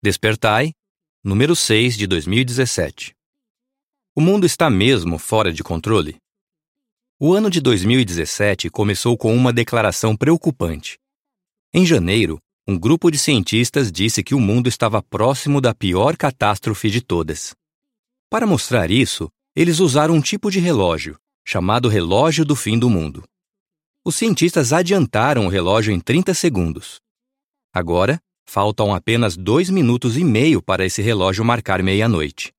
Despertai, número 6 de 2017. O mundo está mesmo fora de controle? O ano de 2017 começou com uma declaração preocupante. Em janeiro, um grupo de cientistas disse que o mundo estava próximo da pior catástrofe de todas. Para mostrar isso, eles usaram um tipo de relógio, chamado relógio do fim do mundo. Os cientistas adiantaram o relógio em 30 segundos. Agora, faltam apenas dois minutos e meio para esse relógio marcar meia-noite.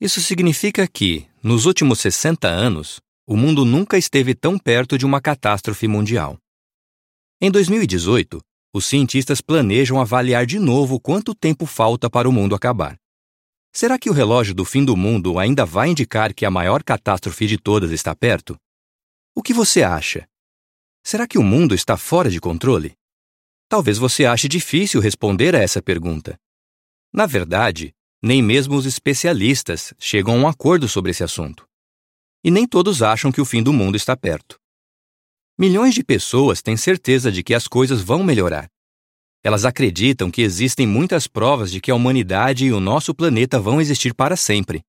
Isso significa que, nos últimos 60 anos, o mundo nunca esteve tão perto de uma catástrofe mundial. Em 2018, os cientistas planejam avaliar de novo quanto tempo falta para o mundo acabar. Será que o relógio do fim do mundo ainda vai indicar que a maior catástrofe de todas está perto? O que você acha? Será que o mundo está fora de controle? Talvez você ache difícil responder a essa pergunta. Na verdade, nem mesmo os especialistas chegam a um acordo sobre esse assunto. E nem todos acham que o fim do mundo está perto. Milhões de pessoas têm certeza de que as coisas vão melhorar. Elas acreditam que existem muitas provas de que a humanidade e o nosso planeta vão existir para sempre.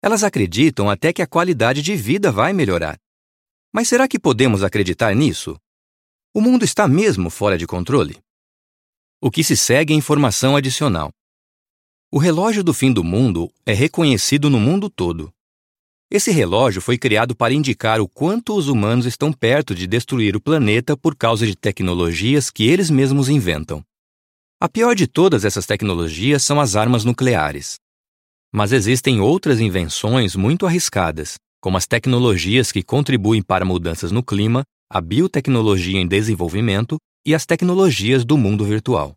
Elas acreditam até que a qualidade de vida vai melhorar. Mas será que podemos acreditar nisso? O mundo está mesmo fora de controle? O que se segue é informação adicional. O relógio do fim do mundo é reconhecido no mundo todo. Esse relógio foi criado para indicar o quanto os humanos estão perto de destruir o planeta por causa de tecnologias que eles mesmos inventam. A pior de todas essas tecnologias são as armas nucleares. Mas existem outras invenções muito arriscadas, como as tecnologias que contribuem para mudanças no clima, a biotecnologia em desenvolvimento e as tecnologias do mundo virtual.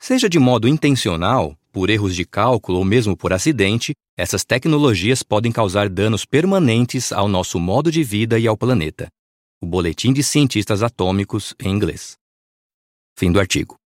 Seja de modo intencional, por erros de cálculo ou mesmo por acidente, essas tecnologias podem causar danos permanentes ao nosso modo de vida e ao planeta. O Boletim de Cientistas Atômicos, em inglês. Fim do artigo.